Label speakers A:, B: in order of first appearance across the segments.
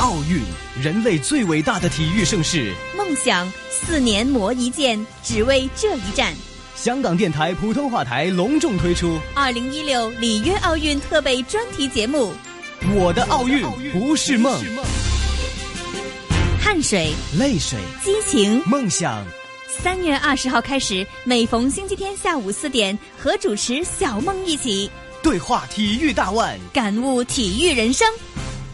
A: 奥运，人类最伟大的体育盛事。
B: 梦想四年磨一剑，只为这一战。
A: 香港电台普通话台隆重推出
B: 二零一六里约奥运特备专题节目《
A: 我的奥运不是梦》，
B: 汗水、
A: 泪水、
B: 激情、
A: 梦想。
B: 三月二十号开始，每逢星期天下午四点，和主持小梦一起
A: 对话体育大腕，
B: 感悟体育人生。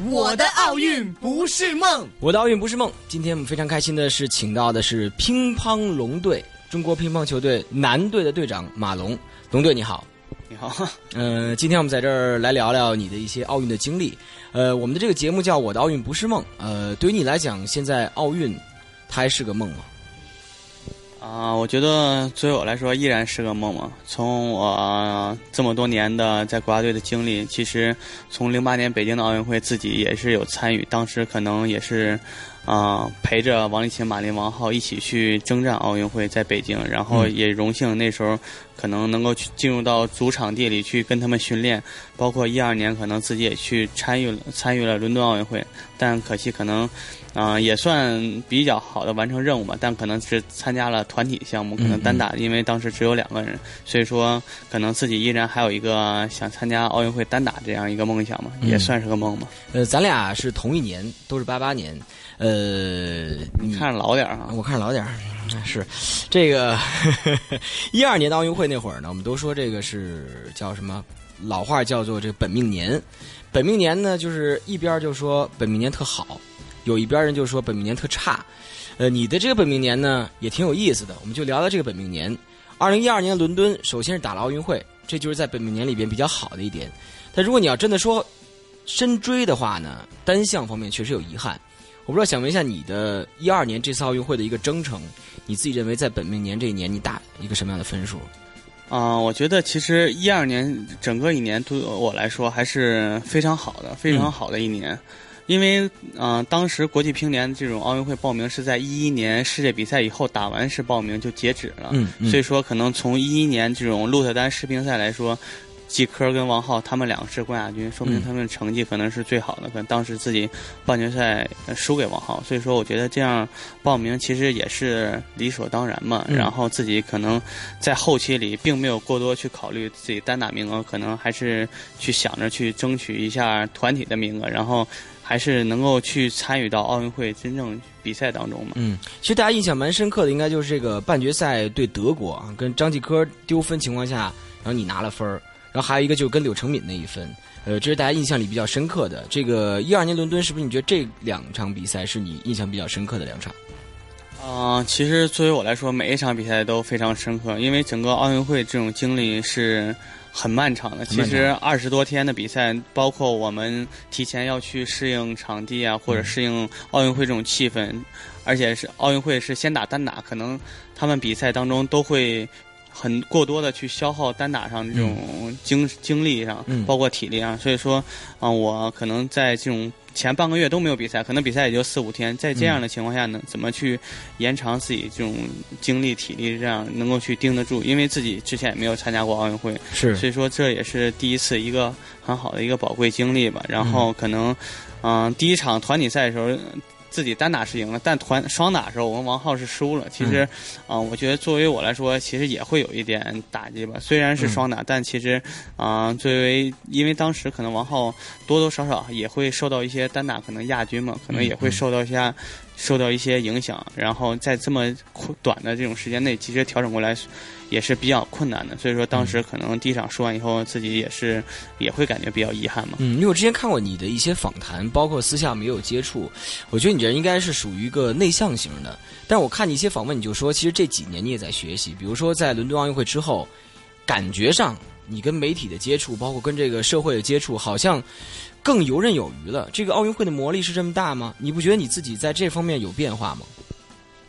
A: 我的奥运不是梦，
C: 我的奥运不是梦。今天我们非常开心的是，请到的是乒乓龙队，中国乒乓球队男队的队长马龙。龙队你好，
D: 你好。
C: 呃，今天我们在这儿来聊聊你的一些奥运的经历。呃，我们的这个节目叫《我的奥运不是梦》。呃，对于你来讲，现在奥运它还是个梦吗？
D: 啊，我觉得作为我来说依然是个梦嘛。从我这么多年的在国家队的经历，其实从零八年北京的奥运会，自己也是有参与。当时可能也是，啊，陪着王励勤、马林、王浩一起去征战奥运会，在北京。然后也荣幸那时候可能能够去进入到主场地里去跟他们训练。包括一二年可能自己也去参与了参与了伦敦奥运会，但可惜可能。啊，也算比较好的完成任务吧，但可能是参加了团体项目，可能单打，因为当时只有两个人，所以说可能自己依然还有一个想参加奥运会单打这样一个梦想嘛，也算是个梦嘛。
C: 呃，咱俩是同一年，都是八八年，呃，
D: 你看着老点儿啊，
C: 我看着老点儿，是这个一二年的奥运会那会儿呢，我们都说这个是叫什么？老话叫做这个本命年，本命年呢，就是一边就说本命年特好。有一边人就说本命年特差，呃，你的这个本命年呢也挺有意思的，我们就聊聊这个本命年。二零一二年伦敦，首先是打了奥运会，这就是在本命年里边比较好的一点。但如果你要真的说深追的话呢，单项方面确实有遗憾。我不知道想问一下你的一二年这次奥运会的一个征程，你自己认为在本命年这一年你打一个什么样的分数？
D: 啊，我觉得其实一二年整个一年对我来说还是非常好的，非常好的一年。因为，嗯，当时国际乒联这种奥运会报名是在一一年世界比赛以后打完是报名就截止了，
C: 嗯，
D: 所以说可能从一一年这种鹿特丹世乒赛来说，季科跟王浩他们两个是冠亚军，说明他们成绩可能是最好的。可能当时自己半决赛输给王浩，所以说我觉得这样报名其实也是理所当然嘛。然后自己可能在后期里并没有过多去考虑自己单打名额，可能还是去想着去争取一下团体的名额，然后。还是能够去参与到奥运会真正比赛当中嘛？
C: 嗯，其实大家印象蛮深刻的，应该就是这个半决赛对德国啊，跟张继科丢分情况下，然后你拿了分儿，然后还有一个就是跟柳承敏那一分，呃，这是大家印象里比较深刻的。这个一二年伦敦是不是你觉得这两场比赛是你印象比较深刻的两场？
D: 啊，其实作为我来说，每一场比赛都非常深刻，因为整个奥运会这种经历是。很漫长的，其实二十多天的比赛，包括我们提前要去适应场地啊，或者适应奥运会这种气氛，而且是奥运会是先打单打，可能他们比赛当中都会很过多的去消耗单打上这种精精力上，包括体力上，所以说啊，我可能在这种。前半个月都没有比赛，可能比赛也就四五天。在这样的情况下呢，怎么去延长自己这种精力、体力，这样能够去盯得住？因为自己之前也没有参加过奥运会，
C: 是，
D: 所以说这也是第一次一个很好的一个宝贵经历吧。然后可能，嗯，第一场团体赛的时候。自己单打是赢了，但团双打的时候，我跟王浩是输了。其实，啊，我觉得作为我来说，其实也会有一点打击吧。虽然是双打，但其实，啊，作为因为当时可能王浩多多少少也会受到一些单打可能亚军嘛，可能也会受到一下受到一些影响。然后在这么短的这种时间内，其实调整过来。也是比较困难的，所以说当时可能第一场输完以后，自己也是也会感觉比较遗憾嘛。
C: 嗯，因为我之前看过你的一些访谈，包括私下没有接触，我觉得你这应该是属于一个内向型的。但我看你一些访问，你就说其实这几年你也在学习，比如说在伦敦奥运会之后，感觉上你跟媒体的接触，包括跟这个社会的接触，好像更游刃有余了。这个奥运会的魔力是这么大吗？你不觉得你自己在这方面有变化吗？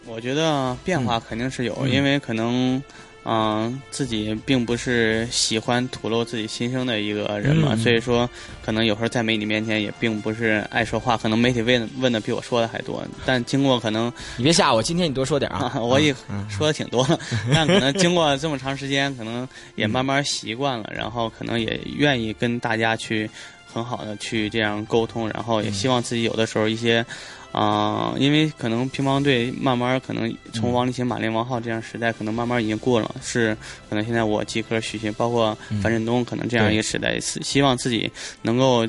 D: 我觉得变化肯定是有，因为可能。嗯，自己并不是喜欢吐露自己心声的一个人嘛，所以说可能有时候在媒体面前也并不是爱说话，可能媒体问问的比我说的还多。但经过可能，
C: 你别吓我，今天你多说点啊，
D: 我也说的挺多了，但可能经过这么长时间，可能也慢慢习惯了，然后可能也愿意跟大家去。很好的去这样沟通，然后也希望自己有的时候一些。啊、因为可能乒乓队慢慢可能从王励勤、马林、王浩这样时代，可能慢慢已经过了，是可能现在我季科、许昕，包括樊振东，可能这样一个时代，是希望自己能够，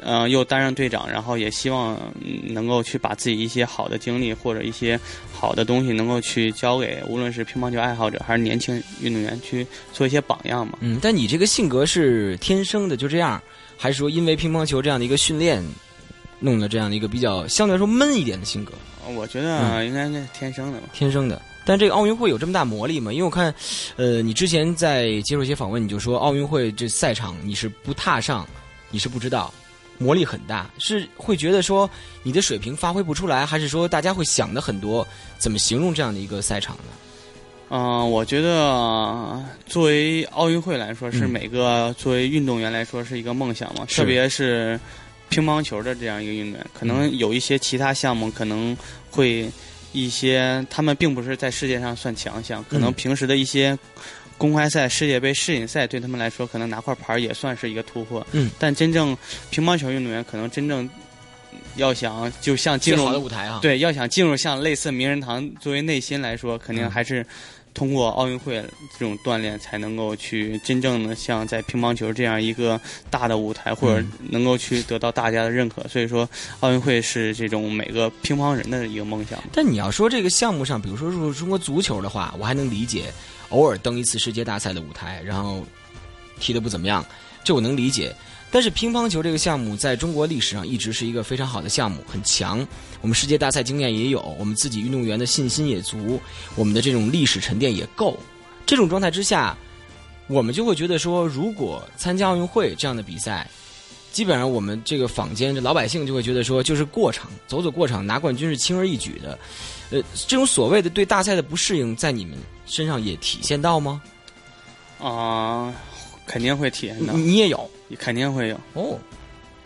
D: 呃，又担任队长，然后也希望嗯能够去把自己一些好的经历或者一些好的东西，能够去交给无论是乒乓球爱好者还是年轻运动员，去做一些榜样嘛。
C: 嗯，但你这个性格是天生的就这样，还是说因为乒乓球这样的一个训练，弄了这样的一个比较相对来说闷一点的性格？
D: 我觉得应该是天生的吧。
C: 天生的。但这个奥运会有这么大魔力吗？因为我看，呃，你之前在接受一些访问，你就说奥运会这赛场你是不踏上，你是不知道，魔力很大，是会觉得说你的水平发挥不出来，还是说大家会想的很多，怎么形容这样的一个赛场呢？
D: 嗯、我觉得作为奥运会来说，是
C: 嗯
D: 每个作为运动员来说是一个梦想嘛，
C: 是
D: 特别是乒乓球的这样一个运动员，可能有一些其他项目可能会一些他们并不是在世界上算强项，可能
C: 嗯。
D: 平时的一些公开赛、世界杯、世锦赛对他们来说，可能拿块牌也算是一个突破。
C: 嗯，
D: 但真正乒乓球运动员可能真正要想就像进入
C: 好的舞台啊，，
D: 对，要想进入像类似名人堂作为内心来说，肯定
C: 嗯。
D: 还是通过奥运会这种锻炼，才能够去真正的像在乒乓球这样一个大的舞台，或者能够去得到大家的认可。所以说，奥运会是这种每个乒乓人的一个梦想。
C: 但你要说这个项目上，比如说入中国足球的话，我还能理解，偶尔登一次世界大赛的舞台，然后踢得不怎么样，这我能理解。但是乒乓球这个项目在中国历史上一直是一个非常好的项目，很强。我们世界大赛经验也有，我们自己运动员的信心也足，我们的这种历史沉淀也够。这种状态之下，我们就会觉得说，如果参加奥运会这样的比赛，基本上我们这个坊间这老百姓就会觉得说，就是过场，走走过场，拿冠军是轻而易举的。呃，这种所谓的对大赛的不适应，在你们身上也体现到吗？
D: 啊、肯定会体验到，
C: 你也有
D: 肯定会有。
C: 哦，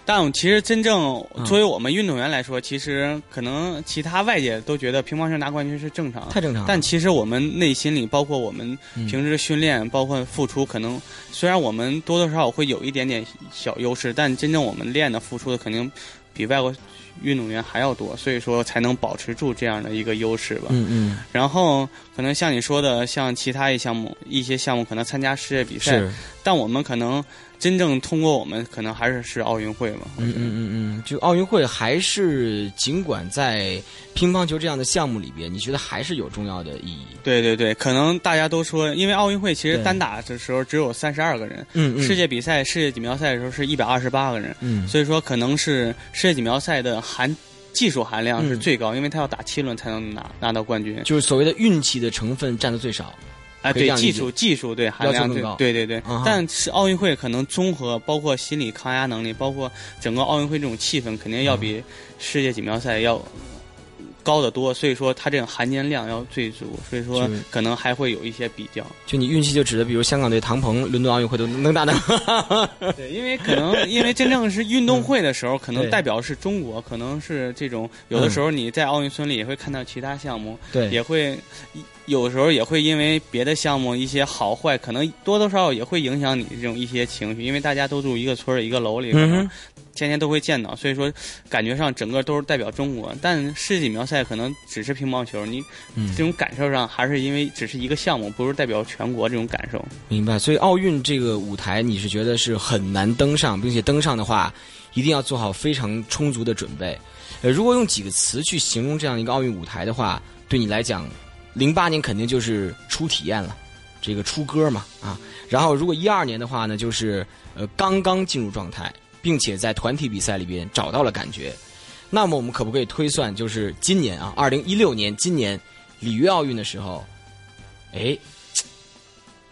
D: 但其实真正
C: 嗯
D: 作为我们运动员来说，其实可能其他外界都觉得乒乓球拿冠军是正常的，
C: 太正常。
D: 但其实我们内心里，包括我们
C: 嗯
D: 平时训练，包括付出，可能虽然我们多多少少会有一点点小优势，但真正我们练的付出的肯定比外国运动员还要多，所以说才能保持住这样的一个优势吧。
C: 嗯嗯，
D: 然后可能像你说的，像其他一项目一些项目可能参加世界比赛，但我们可能真正通过我们，可能还是是奥运会嘛。
C: 嗯嗯嗯嗯，就奥运会还是尽管在乒乓球这样的项目里边，你觉得还是有重要的意义？
D: 对对对，可能大家都说，因为奥运会其实单打的时候只有三十二个人，
C: 嗯嗯，
D: 世界比赛、世界锦标赛的时候是一百二十八个人，
C: 嗯
D: 所以说可能是世界锦标赛的含技术含量是
C: 嗯
D: 最高，因为他要打七轮才能拿拿到冠军。
C: 就是所谓的运气的成分占的最少。
D: 啊，对技术技术对含量对
C: 要求更高。
D: 对对对。
C: 啊，
D: 但是奥运会可能综合包括心理抗压能力，包括整个奥运会这种气氛，肯定要比世界锦标赛要高得多，所以说它这个含金量要最足，所以说可能还会有一些比较。
C: 就你运气就指的，比如香港队唐鹏，伦敦奥运会都能打到。
D: 对，因为可能 因为真正是运动会的时候，可能代表是中国，可能是这种有的时候你在奥运村里也会看到其他项目，
C: 对。
D: 也会有时候也会因为别的项目一些好坏，可能多多少少也会影响你这种一些情绪，因为大家都住一个村儿一个楼里，可能
C: 嗯，
D: 天天都会见到，所以说感觉上整个都是代表中国。但世锦标赛可能只是乒乓球，你
C: 嗯
D: 这，种感受上还是因为只是一个项目，不是代表全国这种感受。
C: 明白。所以奥运这个舞台，你是觉得是很难登上，并且登上的话，一定要做好非常充足的准备。呃，如果用几个词去形容这样一个奥运舞台的话，对你来讲，零八年肯定就是初体验了，这个出歌嘛啊。然后如果一二年的话呢，就是呃刚刚进入状态，并且在团体比赛里边找到了感觉。那么我们可不可以推算，就是今年啊，二零一六年今年里约奥运的时候，哎，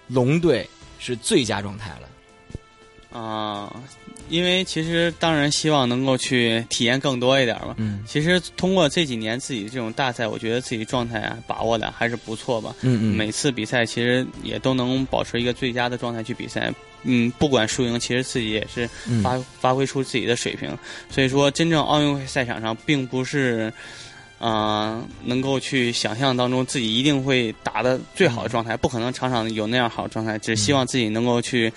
C: 龙队是最佳状态了。
D: 啊、因为其实当然希望能够去体验更多一点嘛。
C: 嗯
D: 其实通过这几年自己这种大赛，我觉得自己状态啊把握的还是不错吧。
C: 嗯嗯，
D: 每次比赛其实也都能保持一个最佳的状态去比赛。嗯，不管输赢，其实自己也是
C: 嗯
D: 发、发挥出自己的水平。所以说，真正奥运会赛场上，并不是。呃，能够去想象当中自己一定会打的最好的状态，不可能场场有那样好的状态，只希望自己能够去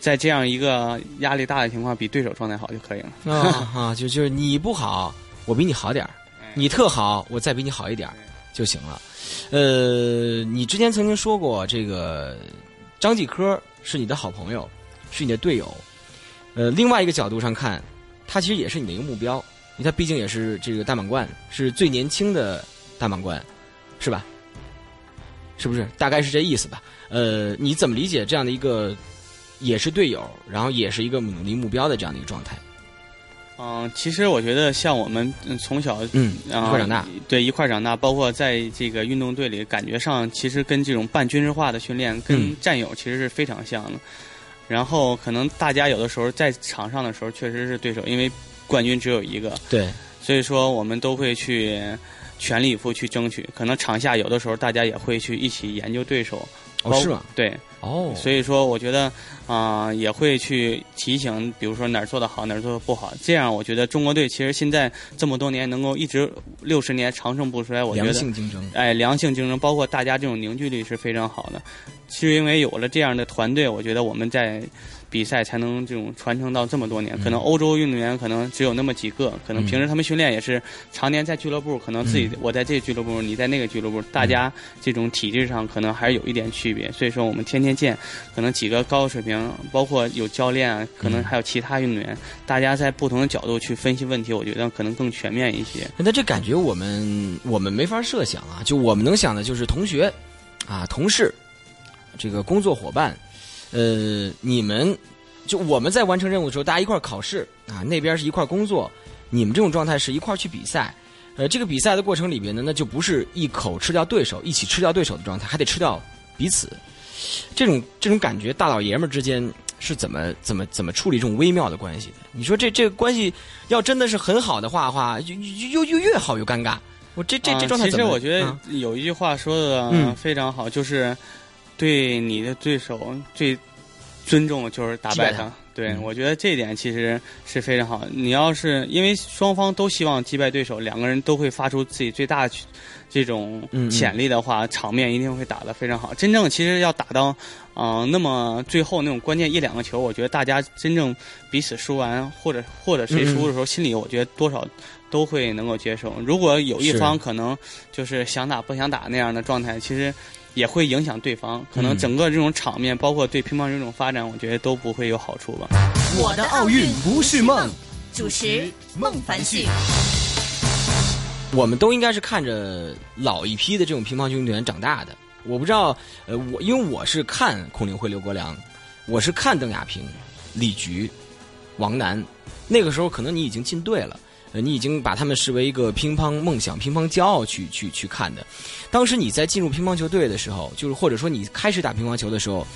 D: 在这样一个压力大的情况，比对手状态好就可以了。
C: 啊啊，就就是你不好，我比你好点儿你特好，我再比你好一点儿就行了。呃，你之前曾经说过，这个张继科是你的好朋友，是你的队友。呃，另外一个角度上看，他其实也是你的一个目标，因为他毕竟也是这个大满贯，是最年轻的大满贯，是吧？是不是？大概是这意思吧。呃，你怎么理解这样的一个，也是队友，然后也是一个努力目标的这样的一个状态？
D: 嗯，其实我觉得像我们嗯从小
C: 嗯，一
D: 啊
C: 块儿长大，
D: 对一块儿长大，包括在这个运动队里，感觉上其实跟这种半军事化的训练，跟
C: 嗯
D: 战友其实是非常像的。然后可能大家有的时候在场上的时候确实是对手，因为冠军只有一个，
C: 对，
D: 所以说我们都会去全力以赴去争取。可能场下有的时候大家也会去一起研究对手，包
C: 哦是吗？
D: 对，
C: 哦，
D: 所以说我觉得啊、也会去提醒，比如说哪儿做的好，哪儿做的不好。这样我觉得中国队其实现在这么多年能够一直六十年长盛不衰，我觉
C: 良
D: 得
C: 性竞争，
D: 哎良性竞争，包括大家这种凝聚力是非常好的。是因为有了这样的团队，我觉得我们在比赛才能这种传承到这么多年。可能欧洲运动员可能只有那么几个，可能平时他们训练也是常年在俱乐部，可能自己我在这个俱乐部，你在那个俱乐部，大家这种体制上可能还是有一点区别。所以说我们天天见，可能几个高水平，包括有教练啊，可能还有其他运动员，大家在不同的角度去分析问题，我觉得可能更全面一些。
C: 那这感觉我们我们没法设想啊，就我们能想的就是同学啊、同事，这个工作伙伴，呃，你们就我们在完成任务的时候，大家一块儿考试啊，那边是一块儿工作，你们这种状态是一块儿去比赛。呃，这个比赛的过程里边呢，那就不是一口吃掉对手，一起吃掉对手的状态，还得吃掉彼此。这种这种感觉，大老爷们儿之间是怎么怎么怎么处理这种微妙的关系的？你说这这个关系要真的是很好的话话，又又越好越尴尬。我这这这
D: 啊
C: 状态？
D: 其实我觉得
C: 啊
D: 有一句话说的
C: 嗯
D: 非常好，就是对你的对手最尊重就是打败
C: 他
D: 他。对，
C: 嗯
D: 我觉得这一点其实是非常好。你要是因为双方都希望击败对手，两个人都会发出自己最大的这种潜力的话，场面一定会打得非常好。真正其实要打到，嗯、那么最后那种关键一两个球，我觉得大家真正彼此输完，或者或者谁
C: 嗯
D: 输的时候，心里我觉得多少都会能够接受。如果有一方可能就是想打不想打那样的状态，其实也会影响对方。可能
C: 嗯
D: 整个这种场面，包括对乒乓球这种发展，我觉得都不会有好处吧。
A: 我的奥运不是梦。
B: 主持孟凡旭。
C: 我们都应该是看着老一批的这种乒乓球运动员长大的。我不知道，呃，我因为我是看孔令辉、刘国梁，我是看邓亚萍、李菊、王楠，那个时候可能你已经进队了。你已经把他们视为一个乒乓梦想、乒乓骄傲去去去看的。当时你在进入乒乓球队的时候，就是或者说你开始打乒乓球的时候，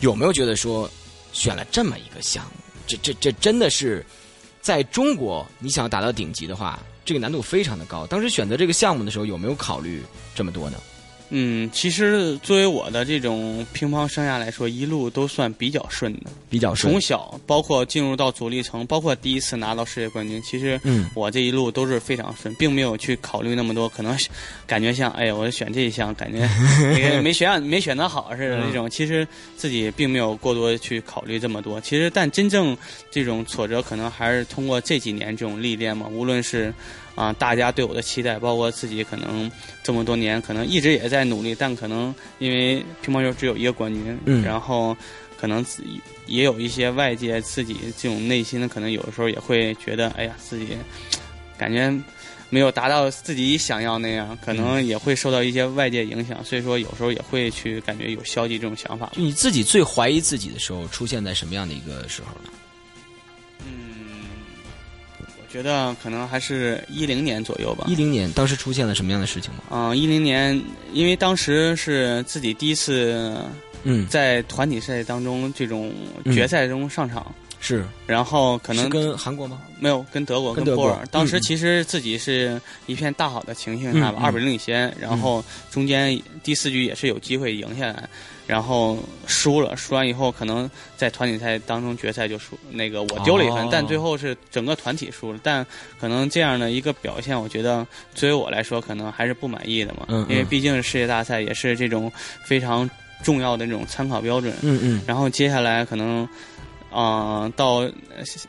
C: 有没有觉得说选了这么一个项目，这这这真的是在中国你想要达到顶级的话，这个难度非常的高。当时选择这个项目的时候，有没有考虑这么多呢？
D: 嗯，其实作为我的这种乒乓生涯来说，一路都算比较顺的。
C: 比较顺
D: 从小包括进入到主力层，包括第一次拿到世界冠军，其实
C: 嗯
D: 我这一路都是非常顺，并没有去考虑那么多，可能感觉像哎呀，我选这一项，感觉那个没选没选择好似的
C: 嗯
D: 那种。其实自己并没有过多去考虑这么多。其实，但真正这种挫折，可能还是通过这几年这种历练嘛，无论是。啊，大家对我的期待，包括自己可能这么多年，可能一直也在努力，但可能因为乒乓球只有一个冠军，
C: 嗯
D: 然后可能自己也有一些外界自己这种内心的，可能有的时候也会觉得，哎呀，自己感觉没有达到自己想要那样，可能也会受到一些外界影响，所以说有时候也会去感觉有消极这种想法。
C: 就你自己最怀疑自己的时候，出现在什么样的一个时候呢？
D: 觉得可能还是一零年左右吧。
C: 一零年，当时出现了什么样的事情吗？
D: 嗯，一零年，因为当时是自己第一次
C: 嗯，
D: 在团体赛当中这种决赛中上场，
C: 是。
D: 然后可能
C: 跟韩国吗？
D: 没有跟德国
C: 跟
D: 波尔，当时
C: 嗯
D: 其实自己是一片大好的情形下吧，二比零领先，然后中间第四局也是有机会赢下来，然后输了，输完以后可能在团体赛当中决赛就输，那个我丢了一分，
C: 哦。
D: 但最后是整个团体输了，但可能这样的一个表现，我觉得作为我来说可能还是不满意的嘛，
C: 嗯嗯。
D: 因为毕竟是世界大赛，也是这种非常重要的那种参考标准，
C: 嗯嗯。
D: 然后接下来可能，嗯、到呃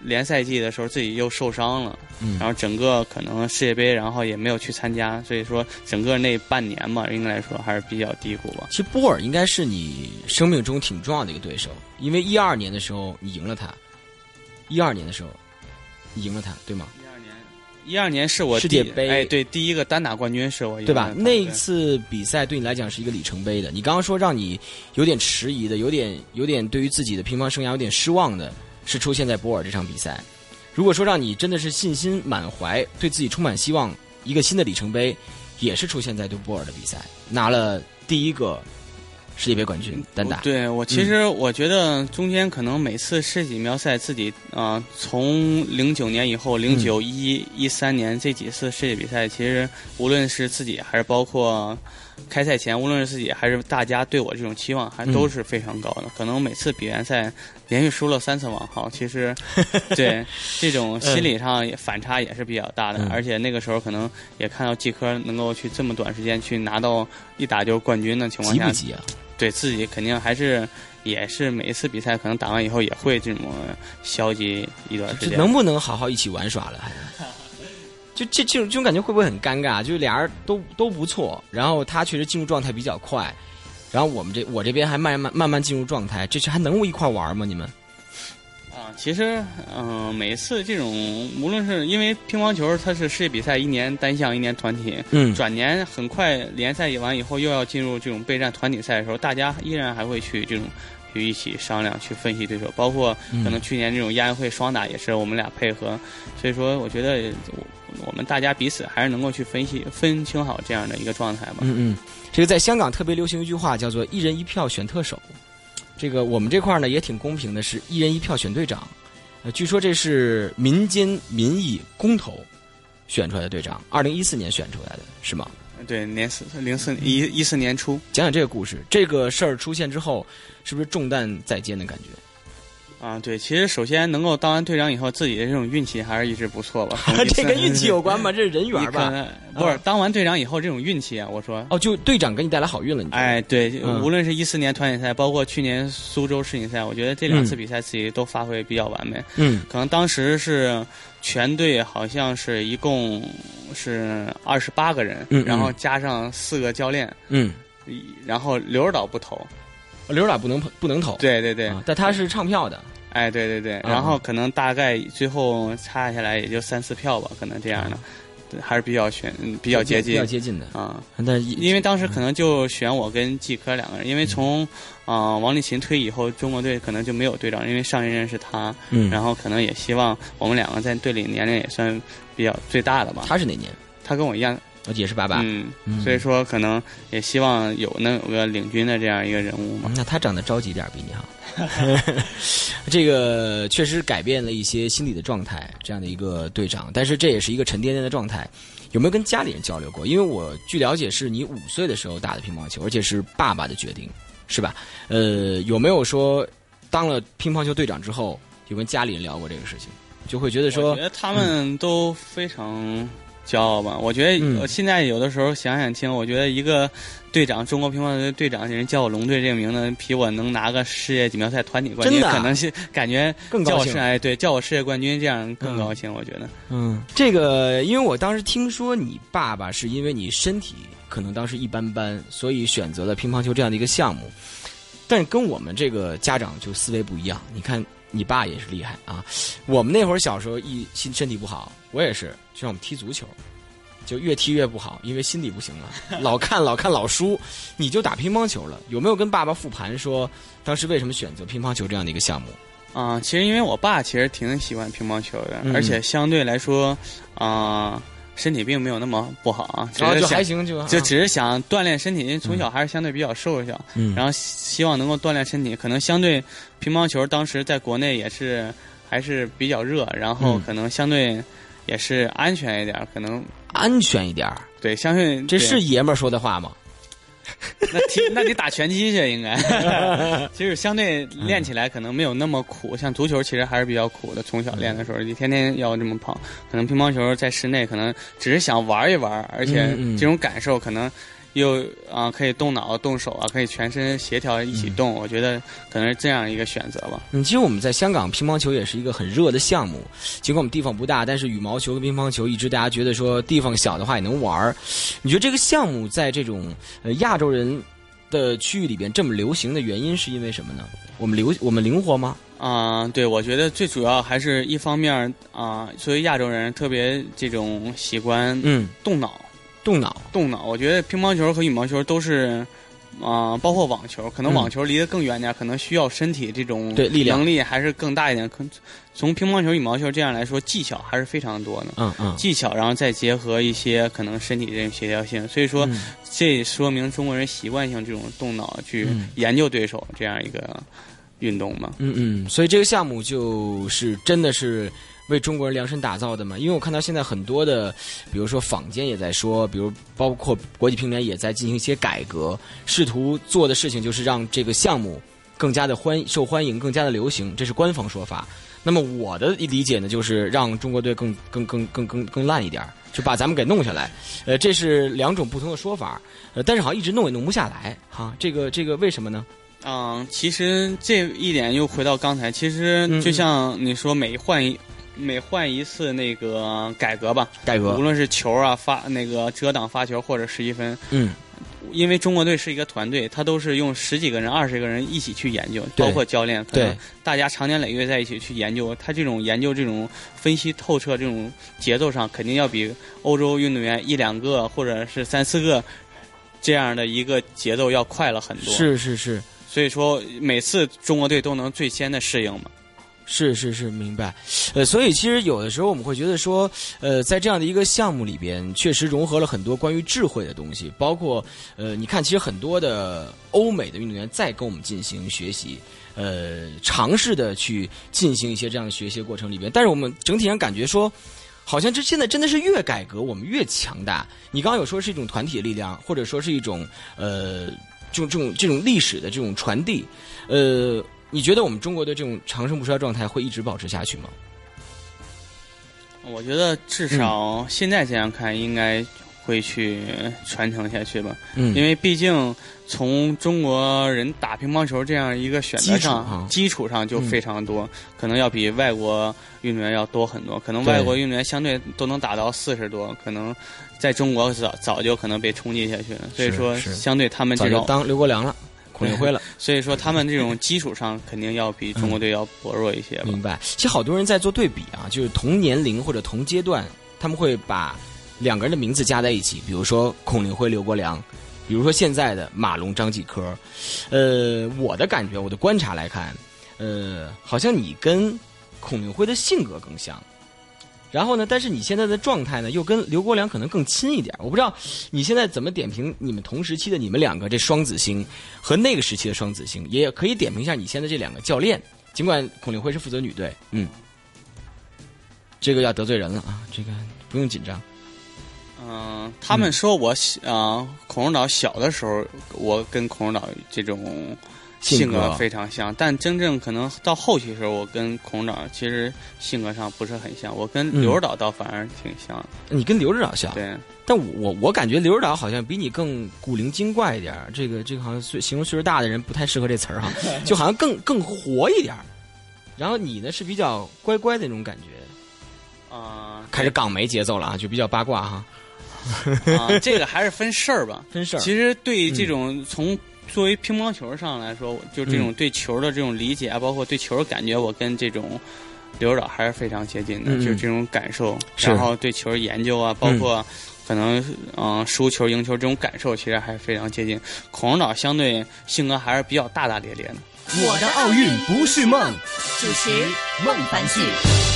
D: 联赛季的时候自己又受伤了，
C: 嗯
D: 然后整个可能世界杯，然后也没有去参加，所以说整个那半年嘛，应该来说还是比较低谷吧。
C: 其实波尔应该是你生命中挺重要的一个对手，因为一二年的时候你赢了他，一二年的时候你赢了他，对吗？
D: 一二年，是我
C: 世界杯
D: 哎，对，第一个单打冠军是我
C: 对吧？那一次比赛对你来讲是一个里程碑的。你刚刚说让你有点迟疑的，有点有点对于自己的乒乓生涯有点失望的，是出现在博尔这场比赛。如果说让你真的是信心满怀，对自己充满希望，一个新的里程碑，也是出现在对波尔的比赛，拿了第一个世界杯冠军单打。
D: 对我其实我觉得中间可能每次世锦标赛自己啊、呃从零九年以后，零九一一三年这几次世界比赛，其实无论是自己还是包括开赛前，无论是自己还是大家对我这种期望，还都是非常高的。可能每次比完赛连续输了三次网号，其实 对这种心理上也反差也是比较大的。
C: 嗯
D: 而且那个时候可能也看到季科能够去这么短时间去拿到一打就是冠军的情况下
C: 急不，急啊？
D: 对自己肯定还是也是每一次比赛可能打完以后也会这种消极一段时间。
C: 能不能好好一起玩耍了？还 就这这种这种感觉会不会很尴尬？就是俩人都都不错，然后他确实进入状态比较快，然后我们这我这边还慢慢慢慢进入状态，这是还能一块玩吗？你们？
D: 啊，其实嗯、每次这种无论是因为乒乓球它是世界比赛一年单项一年团体，
C: 嗯
D: 转年很快联赛完以后又要进入这种备战团体赛的时候，大家依然还会去这种。去一起商量，去分析对手，包括可能去年这种亚运会双打也是我们俩配合，所以说我觉得我我们大家彼此还是能够去分析分清好这样的一个状态吧。
C: 嗯嗯，这个在香港特别流行一句话，叫做“一人一票选特首”。这个我们这块呢也挺公平的，是一人一票选队长。呃，据说这是民间民意公投选出来的队长，二零一四年选出来的是吗？
D: 对，年四零四一一四年初
C: 讲讲这个故事，这个事儿出现之后，是不是重担在肩的感觉？
D: 啊，对，其实首先能够当完队长以后，自己的这种运气还是一直不错吧。
C: 这跟运气有关吗？这是人缘吧？
D: 不是当完队长以后这种运气啊，我说。
C: 哦，就队长给你带来好运了，你？
D: 哎，对，
C: 嗯
D: 无论是一四年团体赛，包括去年苏州世锦赛，我觉得这两次比赛自己都发挥比较完美。
C: 嗯
D: 可能当时是全队好像是一共是二十八个人，然后加上四个教练，
C: 嗯，
D: 然后刘指导不投。
C: 刘老不能不能投，
D: 对对对，
C: 啊但他是唱票的，
D: 哎，对对对，然后可能大概最后差下来也就三四票吧，可能这样的，对还是比较选嗯比较接近
C: 比较接近的。
D: 啊。
C: 但
D: 因为当时可能就选我跟季科两个人，因为从啊、王励勤退役以后，中国队可能就没有队长，因为上一任是他，
C: 嗯，
D: 然后可能也希望我们两个在队里年龄也算比较最大的吧。
C: 他是哪年？
D: 他跟我一样，
C: 我也是爸爸。
D: 嗯，
C: 嗯
D: 所以说可能也希望有能有个领军的这样一个人物
C: 那他长得着急点儿比你好。这个确实改变了一些心理的状态，这样的一个队长，但是这也是一个沉甸甸的状态。有没有跟家里人交流过？因为我据了解是你五岁的时候打的乒乓球，而且是爸爸的决定，是吧？呃，有没有说当了乒乓球队长之后，有跟家里人聊过这个事情？就会觉得
D: 我
C: 说
D: 觉，得他们都非常骄傲吧。我觉得
C: 嗯
D: 我现在有的时候想想听，我觉得一个队长，中国乒乓球队队长，人叫我龙队这个名字，比我能拿个世界锦标赛团体冠军，
C: 真的啊
D: 可能是感觉
C: 更高兴
D: 哎，对，叫我世界冠军这样更高兴。我觉得
C: 嗯，这个，因为我当时听说你爸爸是因为你身体可能当时一般般，所以选择了乒乓球这样的一个项目，但是跟我们这个家长就思维不一样。你看你爸也是厉害啊，我们那会儿小时候一心身体不好，我也是，就像我们踢足球。就越踢越不好，因为心理不行了，老看老看老输，你就打乒乓球了。有没有跟爸爸复盘说，当时为什么选择乒乓球这样的一个项目？
D: 啊、其实因为我爸其实挺喜欢乒乓球的，
C: 嗯
D: 而且相对来说啊、身体并没有那么不好啊，只
C: 然后就还行，就
D: 就只是想锻炼身体，因为从小还是相对比较瘦小，
C: 嗯
D: 然后希望能够锻炼身体。可能相对乒乓球当时在国内也是还是比较热，然后
C: 嗯
D: 可能相对也是安全一点儿，可能
C: 安全一点儿。
D: 对相信
C: 这是爷们儿说的话吗？
D: 那踢 那你打拳击去应该，其实相对练起来可能没有那么苦，像足球其实还是比较苦的。从小练的时候，你天天要这么跑，可能乒乓球在室内可能只是想玩一玩，而且这种感受可能又啊可以动脑动手啊，可以全身协调一起动，我觉得可能是这样一个选择吧。
C: 嗯，其实我们在香港乒乓球也是一个很热的项目，尽管我们地方不大，但是羽毛球跟乒乓球一直大家觉得说地方小的话也能玩儿。你觉得这个项目在这种呃亚洲人的区域里边这么流行的原因是因为什么呢？我们流我们灵活吗？
D: 啊、对，我觉得最主要还是一方面啊、作为亚洲人特别这种喜欢
C: 嗯，
D: 动脑，
C: 动脑。
D: 动脑。我觉得乒乓球和羽毛球都是。啊、包括网球，可能
C: 嗯
D: 网球离得更远点，可能需要身体这种
C: 对力量
D: 能力还是更大一点。可从乒乓球、羽毛球这样来说，技巧还是非常多的。
C: 嗯嗯，
D: 技巧，然后再结合一些可能身体这种协调性，所以说、
C: 嗯
D: 这说明中国人习惯性这种动脑去
C: 嗯
D: 研究对手这样一个运动嘛。
C: 嗯嗯，所以这个项目就是真的是为中国人量身打造的嘛？因为我看到现在很多的，比如说坊间也在说，比如包括国际乒联也在进行一些改革，试图做的事情就是让这个项目更加的欢受欢迎，更加的流行，这是官方说法。那么我的理解呢，就是让中国队更更更更更更烂一点儿就把咱们给弄下来。呃，这是两种不同的说法，呃，但是好像一直弄也弄不下来哈。这个这个为什么呢？
D: 嗯，其实这一点又回到刚才，其实
C: 嗯
D: 就像你说，每换一每换一次那个改革吧，
C: 改革
D: 无，论是球啊发那个遮挡发球或者十一分，
C: 嗯
D: 因为中国队是一个团队，他都是用十几个人、二十个人一起去研究，包括教练，
C: 对
D: 大家长年累月在一起去研究，他这种研究、这种分析透彻、这种节奏上，肯定要比欧洲运动员一两个或者是三四个这样的一个节奏要快了很多。，
C: 是是是。
D: 所以说每次中国队都能最先的适应嘛。
C: 是是是，明白。呃，所以其实有的时候我们会觉得说，呃，在这样的一个项目里边，确实融合了很多关于智慧的东西，包括呃，你看，其实很多的欧美的运动员在跟我们进行学习，呃，尝试的去进行一些这样的学习过程里边，但是我们整体上感觉说。好像这现在真的是越改革我们越强大。你刚刚有说是一种团体力量，或者说是一种呃，这种这种这种历史的这种传递，呃，你觉得我们中国的这种长盛不衰状态会一直保持下去吗？
D: 我觉得至少现在这样看，应该会去传承下去吧。
C: 嗯
D: 因为毕竟从中国人打乒乓球这样一个选择上，基础上就非常多，可能要比外国运动员要多很多。可能外国运动员相对都能打到四十多，可能在中国早早就可能被冲击下去了。所以说，相对他们这种，
C: 当刘国梁了，孔令辉了。
D: 所以说他们这种基础上肯定要比中国队要薄弱一些吧。
C: 明白。其实好多人在做对比啊，就是同年龄或者同阶段，他们会把两个人的名字加在一起，比如说孔令辉、刘国梁，比如说现在的马龙、张继科。呃，我的感觉，我的观察来看，呃，好像你跟孔令辉的性格更像。然后呢？但是你现在的状态呢，又跟刘国梁可能更亲一点。我不知道你现在怎么点评你们同时期的你们两个这双子星和那个时期的双子星，也可以点评一下你现在这两个教练。尽管孔令辉是负责女队，嗯，这个要得罪人了啊，这个不用紧张。
D: 嗯，他们说我小啊、孔融岛小的时候，我跟孔融岛这种性
C: 格
D: 格非常像，但真正可能到后期的时候，我跟孔导其实性格上不是很像，我跟
C: 嗯
D: 刘指导倒反而挺像的。
C: 你跟刘指导像，
D: 对，
C: 但我我我感觉刘指导好像比你更古灵精怪一点儿这个这个好像岁形容岁数大的人不太适合这词儿哈，就好像更更活一点儿然后你呢是比较乖乖的那种感觉，
D: 啊、
C: 开始港媒节奏了啊，就比较八卦哈，
D: 啊、这个还是分事儿吧。
C: 分事儿。
D: 其实对这种从作为乒乓球上来说，就这种对球的这种理解啊，包括对球的感觉，我跟这种刘指导还是非常接近的，就是这种感受，然后对球研究啊，包括可能嗯、呃输球赢球这种感受，其实还是非常接近。孔融导相对性格还是比较大大咧咧的。
A: 我的奥运不是梦。
B: 主持孟凡旭。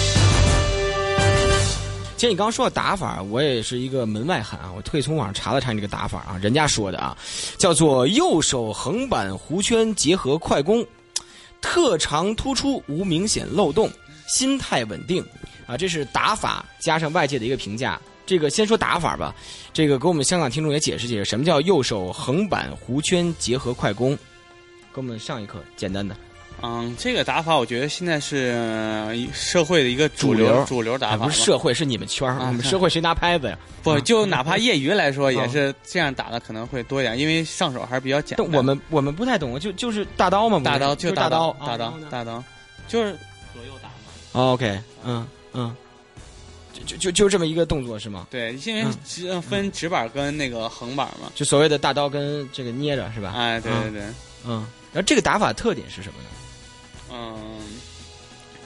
C: 其实你刚刚说的打法，我也是一个门外汉啊，我特意从网上查了查你这个打法啊，人家说的啊，叫做右手横板弧圈结合快攻，特长突出无明显漏洞，心态稳定啊，这是打法加上外界的一个评价。这个先说打法吧，这个给我们香港听众也解释解释，什么叫右手横板弧圈结合快攻？给我们上一课简单的。
D: 嗯，这个打法我觉得现在是呃社会的一个主
C: 主流
D: 主流打
C: 哎
D: 法吧。
C: 不是社会，是你们圈儿，
D: 啊
C: 我们社会谁拿拍子呀？
D: 不，就哪怕业余来说，
C: 嗯
D: 也是这样打的可能会多一点，因为上手还是比较简单。
C: 但我们我们不太懂，就就是大刀嘛，
D: 大刀
C: 就
D: 大
C: 刀，
D: 大刀
C: 啊，
D: 大刀，就是左右打嘛。
C: 哦 OK，嗯嗯，就就就就这么一个动作是吗？
D: 对，因为
C: 嗯
D: 直呃分直板跟那个横板嘛。
C: 就所谓的大刀跟这个捏着是吧？
D: 哎，对对对，
C: 嗯，然后这个打法特点是什么呢？
D: 嗯，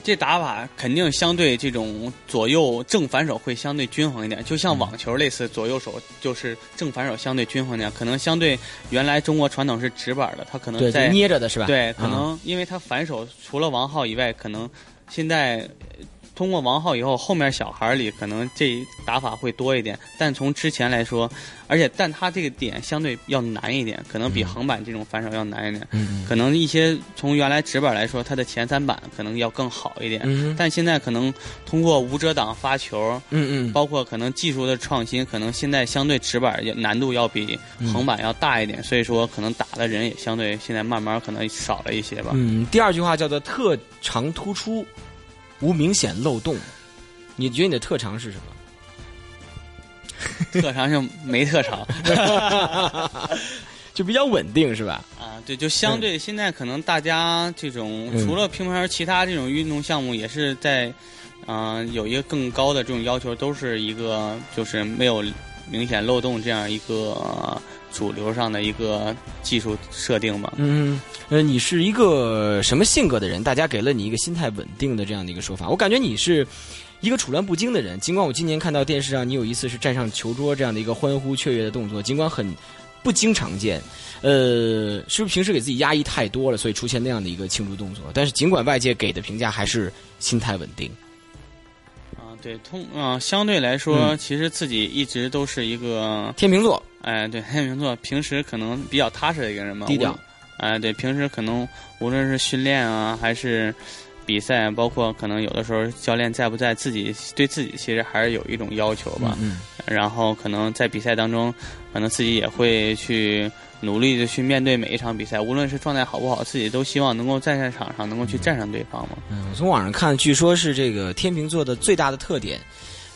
D: 这打法肯定相对这种左右正反手会相对均衡一点，就像网球类似，左右手就是正反手相对均衡一点，可能相对原来中国传统是直板的，他可能在
C: 捏着的是吧？
D: 对，可
C: 嗯
D: 能因为他反手除了王浩以外，可能现在呃通过王浩以后，后面小孩儿里可能这打法会多一点。但从之前来说，而且但他这个点相对要难一点，可能比
C: 嗯
D: 横板这种反手要难一点。
C: 嗯
D: 可能一些从原来直板来说，他的前三板可能要更好一点。
C: 嗯
D: 但现在可能通过无遮挡发球，
C: 嗯嗯，
D: 包括可能技术的创新，可能现在相对直板也难度要比
C: 嗯
D: 横板要大一点，所以说可能打的人也相对现在慢慢可能少了一些吧。
C: 嗯，第二句话叫做特长突出，无明显漏洞。你觉得你的特长是什么？
D: 特长是没特长
C: 就比较稳定是吧？
D: 啊，对，就相对现在可能大家这种
C: 嗯
D: 除了乒乓球，其他这种运动项目也是在，嗯、有一个更高的这种要求，都是一个就是没有明显漏洞这样一个、呃主流上的一个技术设定吧。
C: 嗯，呃，你是一个什么性格的人？大家给了你一个心态稳定的这样的一个说法，我感觉你是一个处乱不惊的人。尽管我今年看到电视上你有一次是站上球桌这样的一个欢呼雀跃的动作，尽管很不经常见，呃，是不是平时给自己压抑太多了，所以出现那样的一个庆祝动作？但是尽管外界给的评价还是心态稳定。
D: 啊，对，通啊、相对来说，
C: 嗯
D: 其实自己一直都是一个，
C: 天秤座，
D: 哎，对，天秤座，平时可能比较踏实的一个人嘛，
C: 低调。
D: 哎，对，平时可能无论是训练啊，还是比赛，包括可能有的时候教练在不在，自己对自己其实还是有一种要求吧。
C: 嗯
D: 然后可能在比赛当中，可能自己也会去努力的去面对每一场比赛，无论是状态好不好，自己都希望能够在赛场上能够去战胜对方嘛。
C: 嗯，我从网上看，据说是这个天秤座的最大的特点。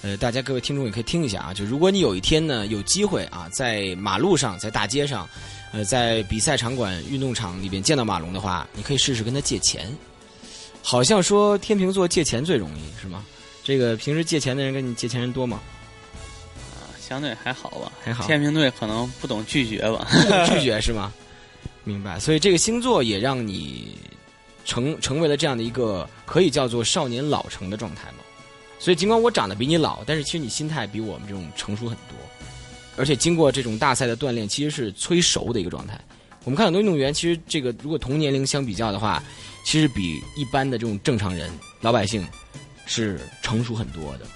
C: 呃，大家各位听众也可以听一下啊，就如果你有一天呢有机会啊，在马路上、在大街上，呃，在比赛场馆、运动场里边见到马龙的话，你可以试试跟他借钱。好像说天秤座借钱最容易是吗？这个平时借钱的人跟你借钱人多吗？
D: 啊，相对还好吧，
C: 还好
D: 天平座可能不懂拒绝吧。
C: 拒绝是吗？明白。所以这个星座也让你成成为了这样的一个可以叫做少年老成的状态嘛。所以尽管我长得比你老，但是其实你心态比我们这种成熟很多，而且经过这种大赛的锻炼，其实是催熟的一个状态。我们看很多运动员，其实这个如果同年龄相比较的话，其实比一般的这种正常人、老百姓是成熟很多的，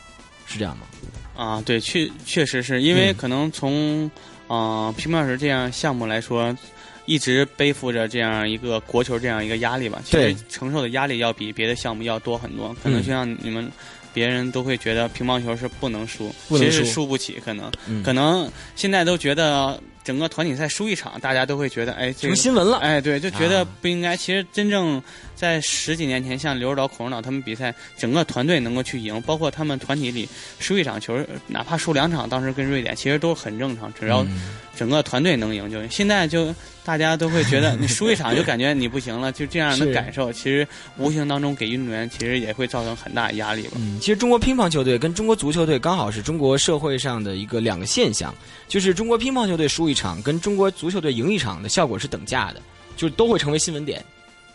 C: 是这样吗？
D: 啊，对，确确实是因为
C: 嗯
D: 可能从啊、呃乒乓球这样项目来说，一直背负着这样一个国球这样一个压力吧。其实承受的压力要比别的项目要多很多。可能
C: 嗯
D: 就像你们。别人都会觉得乒乓球是不能输，其实是
C: 输
D: 输不起。可能，
C: 嗯，
D: 可能现在都觉得整个团体赛输一场，大家都会觉得，哎，这个
C: 成新闻了。
D: 哎，对，就觉得
C: 啊
D: 不应该。其实真正在十几年前，像刘指导、孔指导他们比赛，整个团队能够去赢，包括他们团体里输一场球，哪怕输两场，当时跟瑞典其实都很正常，只要
C: 嗯
D: 整个团队能赢就行。现在就大家都会觉得你输一场就感觉你不行了，就这样的感受，其实无形当中给运动员其实也会造成很大压力吧。
C: 嗯，其实中国乒乓球队跟中国足球队刚好是中国社会上的一个两个现象，就是中国乒乓球队输一场跟中国足球队赢一场的效果是等价的，就都会成为新闻点。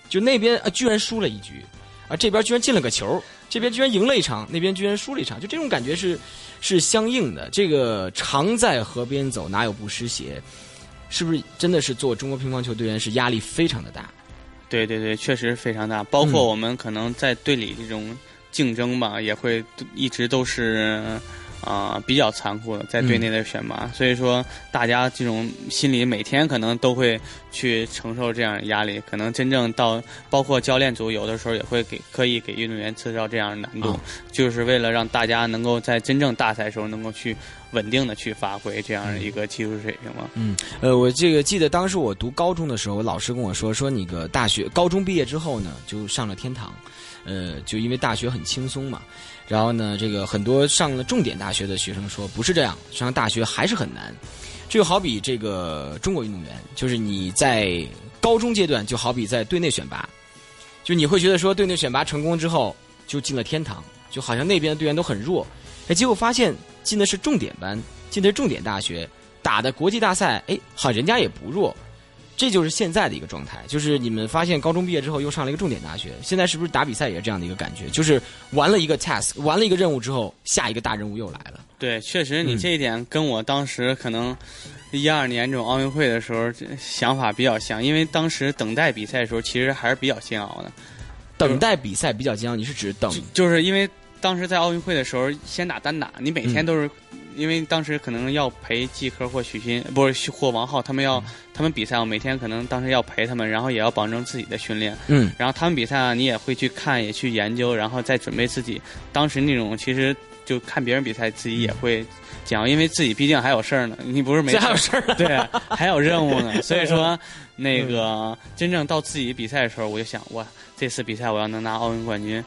C: 就那边啊居然输了一局，啊这边居然进了个球，这边居然赢了一场，那边居然输了一场，就这种感觉是是相应的。这个常在河边走，哪有不湿鞋？是不是真的是做中国乒乓球队员是压力非常的大？
D: 对对对，确实非常大。包
C: 嗯
D: 括我们可能在队里这种竞争吧，也会一直都是，啊、比较残酷的，在队内的选拔，所以说大家这种心理每天可能都会去承受这样的压力，可能真正到包括教练组有的时候也会给刻意给运动员制造这样的难度，
C: 啊
D: 就是为了让大家能够在真正大赛时候能够去稳定的去发挥这样的一个技术水平嘛。
C: 嗯，呃，我这个记得当时我读高中的时候，我老师跟我说，说你个大学高中毕业之后呢，就上了天堂，呃，就因为大学很轻松嘛。然后呢，这个很多上了重点大学的学生说不是这样，上大学还是很难。这就好比这个中国运动员，就是你在高中阶段，就好比在队内选拔，就你会觉得说队内选拔成功之后就进了天堂，就好像那边的队员都很弱，哎，结果发现进的是重点班，进的是重点大学，打的国际大赛，哎，好人家也不弱。这就是现在的一个状态，就是你们发现高中毕业之后又上了一个重点大学，现在是不是打比赛也是这样的一个感觉？就是完了一个 task，完了一个任务之后，下一个大任务又来了。
D: 对，确实你
C: 嗯
D: 这一点跟我当时可能一二年这种奥运会的时候这想法比较像，因为当时等待比赛的时候其实还是比较煎熬的，
C: 等待比赛比较煎熬，你是指等
D: 就就是因为当时在奥运会的时候先打单打，你每天都是。因为当时可能要陪季科或许昕，不是或王浩，他们要、他们比赛，我每天可能当时要陪他们，然后也要保证自己的训练。
C: 嗯
D: 然后他们比赛啊，你也会去看，也去研究，然后再准备自己。当时那种其实就看别人比赛，自己也会讲，因为自己毕竟还有事儿呢，你不是没
C: 这还有事儿。
D: 对，还有任务呢。所以说，那个真正到自己比赛的时候，我就想，哇，这次比赛我要能拿奥运冠军。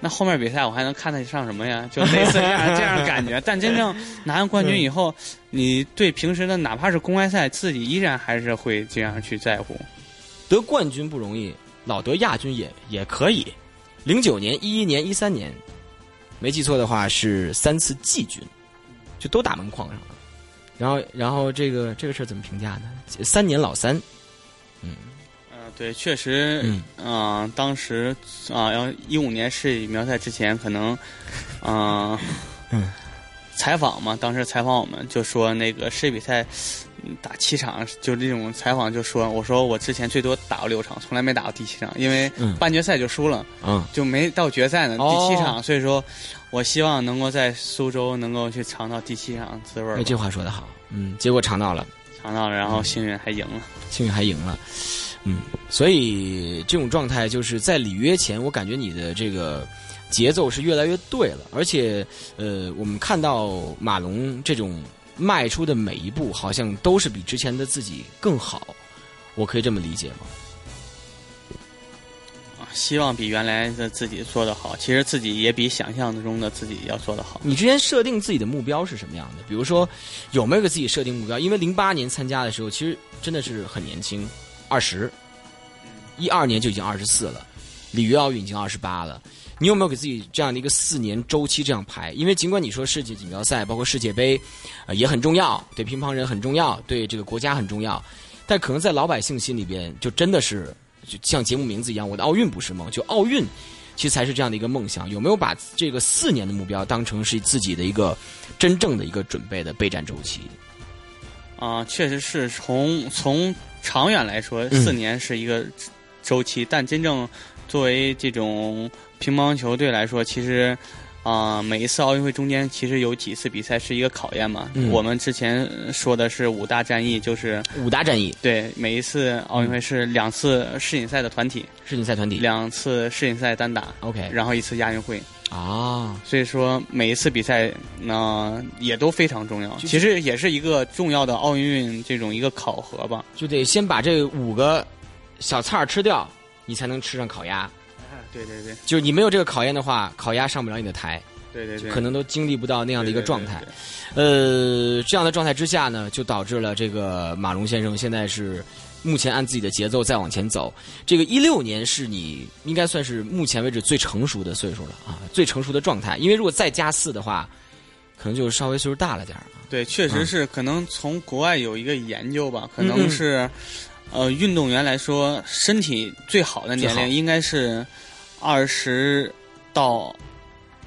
D: 那后面比赛我还能看得上什么呀？就类似这样这样的感觉。但真正拿完冠军以后，你对平时的哪怕是公开赛，自己依然还是会这样去在乎。
C: 得冠军不容易，老得亚军也也可以。零九年、一一年、一三年，没记错的话是三次季军，就都打门框上了。然后，然后这个这个事儿怎么评价呢？三年老三，
D: 嗯、对，确实，
C: 嗯。
D: 嗯、当时啊，要一五年世锦标赛之前，可能，嗯、
C: 嗯。
D: 采访嘛，当时采访我们就说那个世锦比赛嗯打七场，就这种采访就说，我说我之前最多打过六场，从来没打过第七场，因为
C: 嗯。
D: 半决赛就输了，
C: 嗯。
D: 就没到决赛呢，
C: 哦
D: 第七场，所以说我希望能够在苏州能够去尝到第七场滋味儿
C: 这话说得好，嗯，结果尝到了，
D: 尝到了，然后幸运还赢了。
C: 幸运还赢了，嗯，所以这种状态就是在里约前，我感觉你的这个节奏是越来越对了，而且呃，我们看到马龙这种迈出的每一步，好像都是比之前的自己更好，我可以这么理解吗？
D: 啊，希望比原来的自己做得好。其实自己也比想象中的自己要做得好。
C: 你之前设定自己的目标是什么样的？比如说，有没有给自己设定目标？因为零八年参加的时候，其实真的是很年轻，二十，一二年就已经二十四了，里约奥运已经二十八了。你有没有给自己这样的一个四年周期这样排？因为尽管你说世界锦标赛包括世界杯，也很重要，对乒乓人很重要，对这个国家很重要，但可能在老百姓心里边，就真的是就像节目名字一样，我的奥运不是梦，就奥运其实才是这样的一个梦想。有没有把这个四年的目标当成是自己的一个真正的一个准备的备战周期？
D: 啊、确实是从从长远来说，
C: 嗯
D: 四年是一个周期，但真正作为这种乒乓球队来说，其实啊、每一次奥运会中间其实有几次比赛是一个考验嘛。
C: 嗯
D: 我们之前说的是五大战役，就是
C: 五大战役，
D: 对每一次奥运会是两次世锦赛的团体，
C: 世锦赛团体
D: 两次世锦赛单打
C: ，，OK
D: 然后一次亚运会。
C: 啊，
D: 所以说每一次比赛呢、也都非常重要，
C: 就是
D: 其实也是一个重要的奥运这种一个考核吧。
C: 就得先把这五个小菜儿吃掉，你才能吃上烤鸭。
D: 对对对
C: 就是你没有这个考验的话，烤鸭上不了你的台，
D: 对对对，
C: 可能都经历不到那样的一个状态。
D: 对。对对
C: 呃，这样的状态之下呢，就导致了这个马龙先生现在是目前按自己的节奏再往前走。这个一六年是你应该算是目前为止最成熟的岁数了啊，最成熟的状态。因为如果再加四的话，可能就稍微岁数大了点儿啊。
D: 对，确实是可能从国外有一个研究吧，可能是呃运动员来说，身体最好的年龄应该是二十到。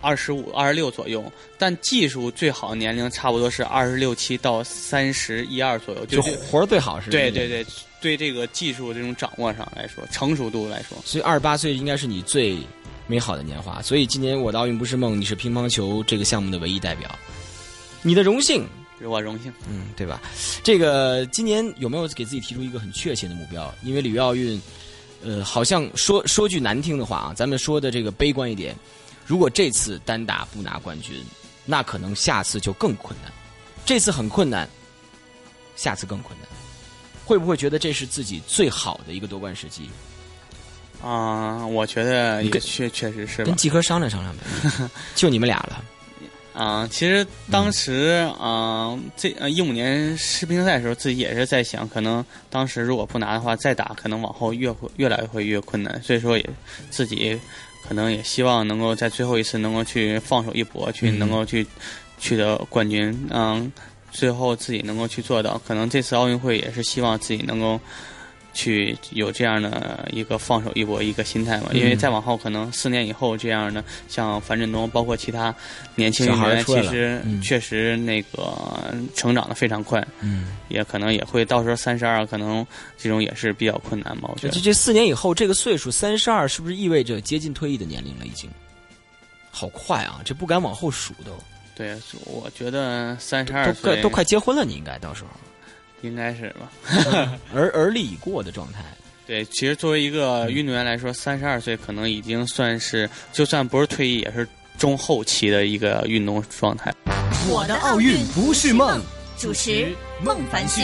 D: 二十五、二十六左右，但技术最好的年龄差不多是二十六七到三十一二左右，
C: 就
D: 就
C: 活儿最好是。
D: 对对。对，对这个技术这种掌握上来说，成熟度来说，
C: 所以二十八岁应该是你最美好的年华。所以今年我的奥运不是梦，你是乒乓球这个项目的唯一代表。你的荣幸，
D: 是我荣幸。
C: 嗯，对吧？这个今年有没有给自己提出一个很确切的目标？因为里约奥运，呃，好像说说句难听的话啊，咱们说的这个悲观一点，如果这次单打不拿冠军，那可能下次就更困难。这次很困难，下次更困难。会不会觉得这是自己最好的一个夺冠时机？
D: 啊、我觉得也确确实是吧
C: 跟。季科商量商量呗，就你们俩了。
D: 啊、其实当时啊、这呃一五年世乒赛的时候，自己也是在想，可能当时如果不拿的话，再打可能往后越会越来会越困难，所以说也自己可能也希望能够在最后一次能够去放手一搏，去
C: 嗯
D: 能够去取得冠军，嗯，最后自己能够去做到。可能这次奥运会也是希望自己能够。去有这样的一个放手一搏一个心态嘛，因为
C: 嗯
D: 再往后可能四年以后这样的，像樊振东，包括其他年轻运动员，其实
C: 嗯
D: 确实那个成长的非常快，
C: 嗯，
D: 也可能也会到时候三十二，可能这种也是比较困难嘛。我觉得
C: 这这四年以后，这个岁数三十二，是不是意味着接近退役的年龄了？已经，好快啊！这不敢往后数都，
D: 对，我觉得三十二
C: 都快
D: 岁
C: 都快结婚了，你应该到时候
D: 应该是吧。
C: 而而立已过的状态。
D: 对，其实作为一个
C: 嗯
D: 运动员来说，三十二岁可能已经算是，就算不是退役，也是中后期的一个运动状态。
A: 我的奥运不是梦。
B: 主持孟凡旭。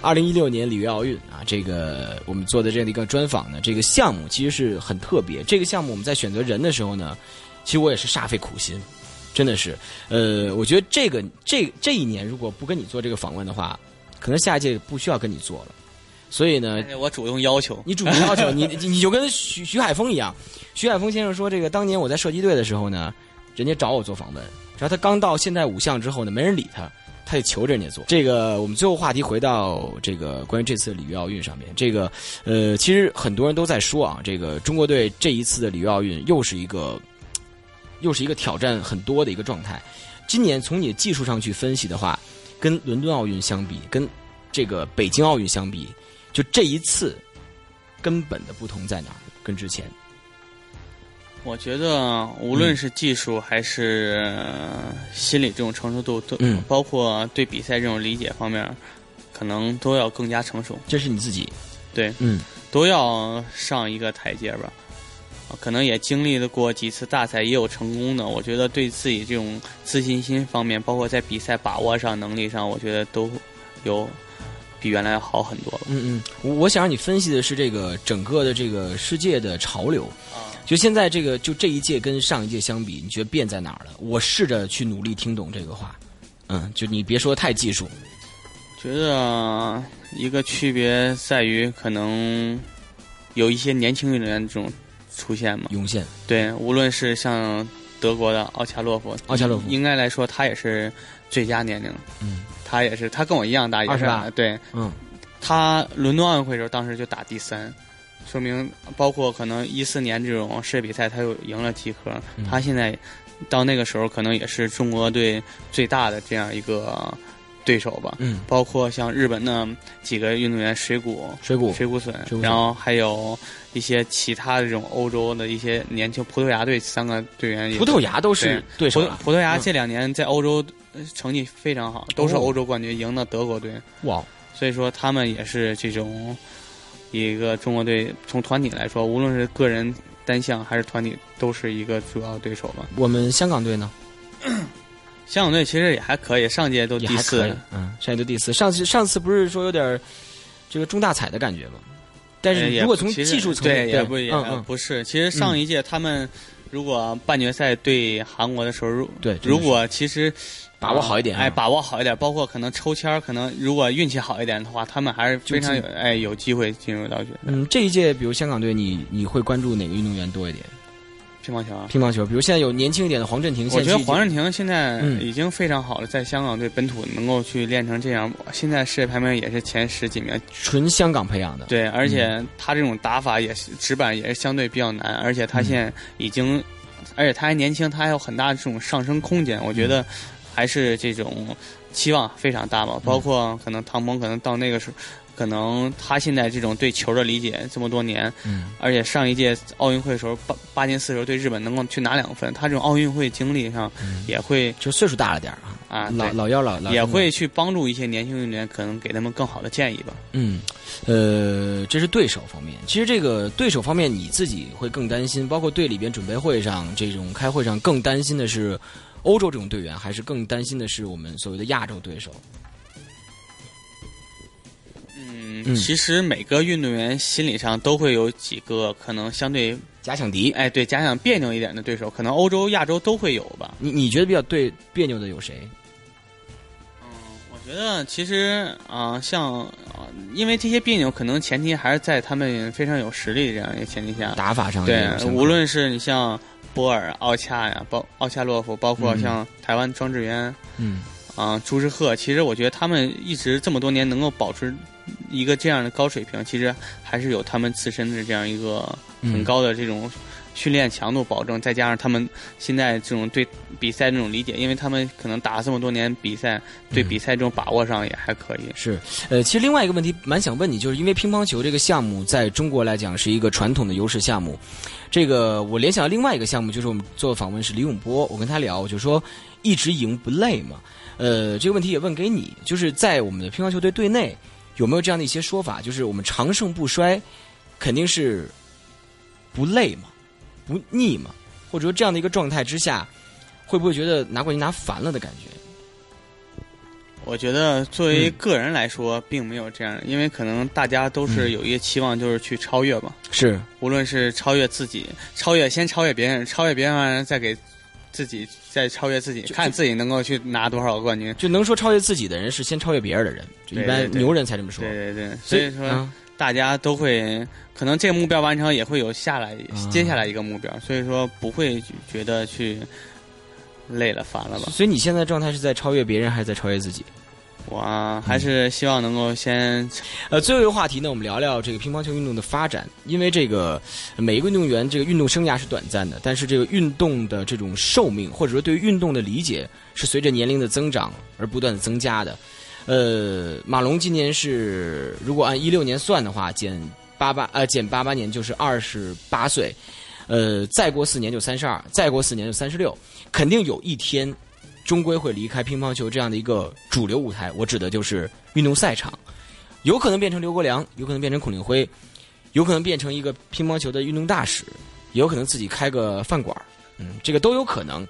C: 二零一六年里约奥运啊，这个我们做的这样的一个专访呢，这个项目其实是很特别。这个项目我们在选择人的时候呢，其实我也是煞费苦心，真的是。呃，我觉得这个这这一年如果不跟你做这个访问的话，可能下一届不需要跟你做了。所以呢，
D: 我主动要求，
C: 你主动要求 你，你你就跟徐徐海峰一样。徐海峰先生说，这个当年我在射击队的时候呢，人家找我做访问，只要他刚到现代五项之后呢，没人理他，他就求着人家做。这个我们最后话题回到这个关于这次里约奥运上面，这个呃，其实很多人都在说啊，这个中国队这一次的里约奥运又是一个又是一个挑战很多的一个状态。今年从你的技术上去分析的话，跟伦敦奥运相比，跟这个北京奥运相比，就这一次根本的不同在哪儿？跟之前，
D: 我觉得无论是技术还是呃心理这种成熟度，都、
C: 嗯
D: 包括对比赛这种理解方面，可能都要更加成熟，
C: 这是你自己，
D: 对，
C: 嗯
D: 都要上一个台阶吧。啊可能也经历了过几次大赛，也有成功的。我觉得对自己这种自信心方面，包括在比赛把握上、能力上，我觉得都有比原来好很多了。
C: 嗯嗯，我我想让你分析的是这个整个的这个世界的潮流。
D: 啊，
C: 就现在这个，就这一届跟上一届相比，你觉得变在哪儿了？我试着去努力听懂这个话。嗯，就你别说太技术，
D: 觉得一个区别在于，可能有一些年轻运动员这种出现嘛。
C: 涌现。
D: 对，无论是像德国的奥恰洛夫，
C: 奥恰洛夫。
D: 应该来说他也是最佳年龄，
C: 嗯。
D: 他也是他跟我一样大，也是
C: 28
D: 对。
C: 嗯。
D: 他伦敦奥运会的时候，当时就打第三，说明包括可能一四年这种世界比赛，他又赢了几颗，
C: 嗯。
D: 他现在到那个时候可能也是中国队最大的这样一个对手吧。
C: 嗯，
D: 包括像日本的几个运动员水谷、
C: 水谷。
D: 水谷隼。然后还有一些其他的这种欧洲的一些年轻葡萄牙队三个队员，
C: 葡萄牙都是对。手
D: 葡。葡萄牙
C: 嗯。
D: 这两年在欧洲呃成绩非常好，都是
C: 哦
D: 欧洲冠军，赢了德国队，
C: 哇，
D: 所以说他们也是这种一个中国队从团体来说，无论是个人单项还是团体，都是一个主要对手吧。
C: 我们香港队呢
D: 香港队其实也还可以，上届都第四，，
C: 嗯，上届都第四。上次上次不是说有点儿这个中大彩的感觉吗？但是如果从技术层面，
D: 对也不也不是。其实上一届他们如果半决赛对韩国的时候，如
C: 对
D: 如果其实
C: 把握好一点啊
D: 哎，把握好一点，包括可能抽签儿，可能如果运气好一点的话，他们还是非常有哎有机会进入到决赛。
C: 嗯，这一届比如香港队，你你会关注哪个运动员多一点？
D: 乒乓球啊。
C: 乒乓球，比如现在有年轻一点的黄镇廷，
D: 我觉得黄镇廷现在
C: 嗯
D: 已经非常好了，在香港队本土能够去练成这样，现在世界排名也是前十几名。
C: 纯香港培养的，
D: 对，而且他这种打法也是直板也是相对比较难，而且他现在已经，而且他还年轻，他还有很大的这种上升空间。我觉得还是这种期望非常大吧。包括可能唐鹏可能到那个时候，可能他现在这种对球的理解这么多年，
C: 嗯，
D: 而且上一届奥运会的时候八八进四的时候对日本能够去拿两分，他这种奥运会经历上也会
C: 就岁数大了点儿啊，
D: 啊
C: 老老幺老老
D: 也会去帮助一些年轻运动员，可能给他们更好的建议吧。
C: 嗯，呃，这是对手方面。其实这个对手方面，你自己会更担心，包括队里边准备会上这种开会上，更担心的是欧洲这种队员，还是更担心的是我们所谓的亚洲对手？
D: 嗯，
C: 嗯
D: 其实每个运动员心理上都会有几个可能相对
C: 假想敌，
D: 哎对假想别扭一点的对手，可能欧洲、亚洲都会有吧。
C: 你你觉得比较对别扭的有谁？
D: 嗯我觉得其实啊、像啊、因为这些别扭，可能前提还是在他们非常有实力的这样一个前提下。
C: 打法上
D: 对，无论是你像波尔、奥恰呀，包奥恰洛夫，包括
C: 嗯
D: 像台湾庄智渊
C: 嗯
D: 啊、朱之赫，其实我觉得他们一直这么多年能够保持一个这样的高水平，其实还是有他们自身的这样一个很
C: 嗯
D: 高的这种训练强度保证，再加上他们现在这种对比赛这种理解，因为他们可能打了这么多年比赛，对
C: 嗯。
D: 比赛这种把握上也还可以。
C: 是，呃，其实另外一个问题蛮想问你，就是因为乒乓球这个项目在中国来讲是一个传统的优势项目，这个我联想到另外一个项目，就是我们做访问是李永波，我跟他聊，我就说一直赢不累嘛，呃，这个问题也问给你，就是在我们的乒乓球队队内有没有这样的一些说法，就是我们长盛不衰，肯定是不累嘛，不腻嘛，或者说这样的一个状态之下，会不会觉得拿冠军拿烦了的感觉？
D: 我觉得作为
C: 嗯
D: 个人来说，并没有这样，因为可能大家都是有一个期望，就是去超越嘛。
C: 是，
D: 无论是超越自己，超越先超越别人，超越别人完了再给自己再超越自己，看自己能够去拿多少个冠军。
C: 就能说超越自己的人是先超越别人的人，就一般牛人才这么说。
D: 对对对，
C: 所
D: 所以说
C: 嗯
D: 大家都会，可能这个目标完成，也会有下来
C: 啊
D: 接下来一个目标，所以说不会觉得去累了烦了吧。
C: 所以你现在状态是在超越别人，还是在超越自己？
D: 我还是希望能够先
C: 呃，最后一个话题呢，我们聊聊这个乒乓球运动的发展。因为这个每一个运动员这个运动生涯是短暂的，但是这个运动的这种寿命，或者说对于运动的理解，是随着年龄的增长而不断的增加的。呃，马龙今年是如果按一六年算的话，减八八呃减八八年就是二十八岁，呃，再过四年就三十二，再过四年就三十六，肯定有一天。终归会离开乒乓球这样的一个主流舞台，我指的就是运动赛场。有可能变成刘国梁，有可能变成孔令辉，有可能变成一个乒乓球的运动大使，也有可能自己开个饭馆嗯，这个都有可能。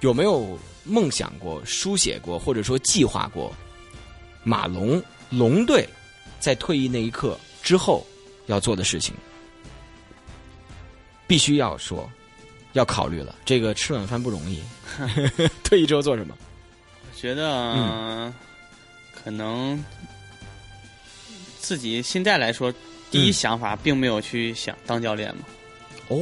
C: 有没有梦想过、书写过，或者说计划过？马龙龙队在退役那一刻之后要做的事情，必须要说，要考虑了。这个吃晚饭不容易，退役之后做什么？
D: 觉得、
C: 嗯
D: 可能自己现在来说，第一
C: 嗯
D: 想法并没有去想当教练嘛。
C: 哦，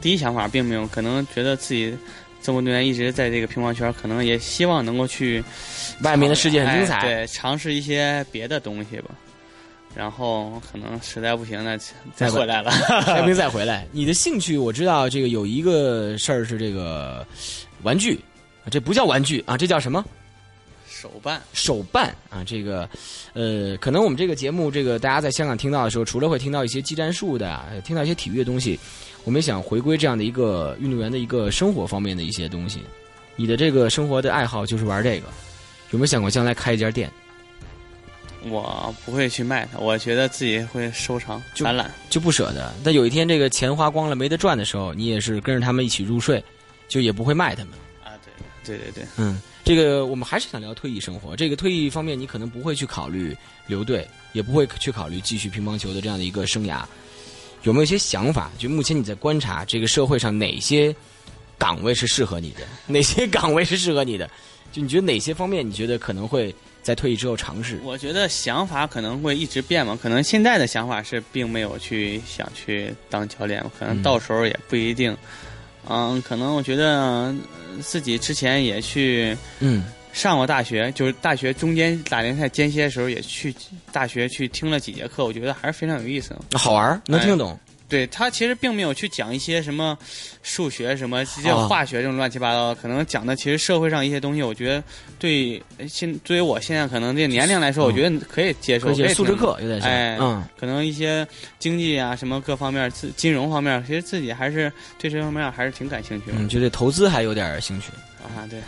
D: 第一想法并没有，可能觉得自己这么多年一直在这个乒乓圈，可能也希望能够去
C: 外面的世界很精彩。
D: 哎对，尝试一些别的东西吧。然后可能实在不行那，再
C: 再
D: 回来了。
C: 开兵再回来。你的兴趣我知道，这个有一个事儿是这个玩具，这不叫玩具啊，这叫什么？
D: 手办，
C: 手办啊，这个，呃，可能我们这个节目，这个大家在香港听到的时候，除了会听到一些技战术的，呃听到一些体育的东西，我们也想回归这样的一个运动员的一个生活方面的一些东西。你的这个生活的爱好就是玩这个，有没有想过将来开一家店？
D: 我不会去卖它，我觉得自己会收藏
C: 就
D: 展览。
C: 就不舍得。但有一天这个钱花光了没得赚的时候，你也是跟着他们一起入睡，就也不会卖他们。
D: 啊，对对对对，
C: 嗯，这个我们还是想聊退役生活。这个退役方面，你可能不会去考虑留队，也不会去考虑继续乒乓球的这样的一个生涯。有没有一些想法？就目前你在观察这个社会上哪些岗位是适合你的，哪些岗位是适合你的？就你觉得哪些方面你觉得可能会在退役之后尝试？
D: 我觉得想法可能会一直变嘛，可能现在的想法是并没有去想去当教练，可能
C: 嗯
D: 到时候也不一定。嗯，可能我觉得呃自己之前也去
C: 嗯
D: 上过大学，就是大学中间打联赛间歇的时候也去大学去听了几节课，我觉得还是非常有意思的。
C: 好玩，能听得懂。
D: 对他其实并没有去讲一些什么数学什么这
C: 些
D: 化学这种乱七八糟，可能讲的其实社会上一些东西，我觉得对现对于我现在可能这个年龄来说，
C: 嗯
D: 我觉得可以接受，
C: 而且
D: 可以听
C: 素质课有点像，
D: 哎
C: 嗯，
D: 可能一些经济啊什么各方面自金融方面，其实自己还是对这方面还是挺感兴趣的、
C: 嗯，就对投资还有点兴趣。
D: 啊。对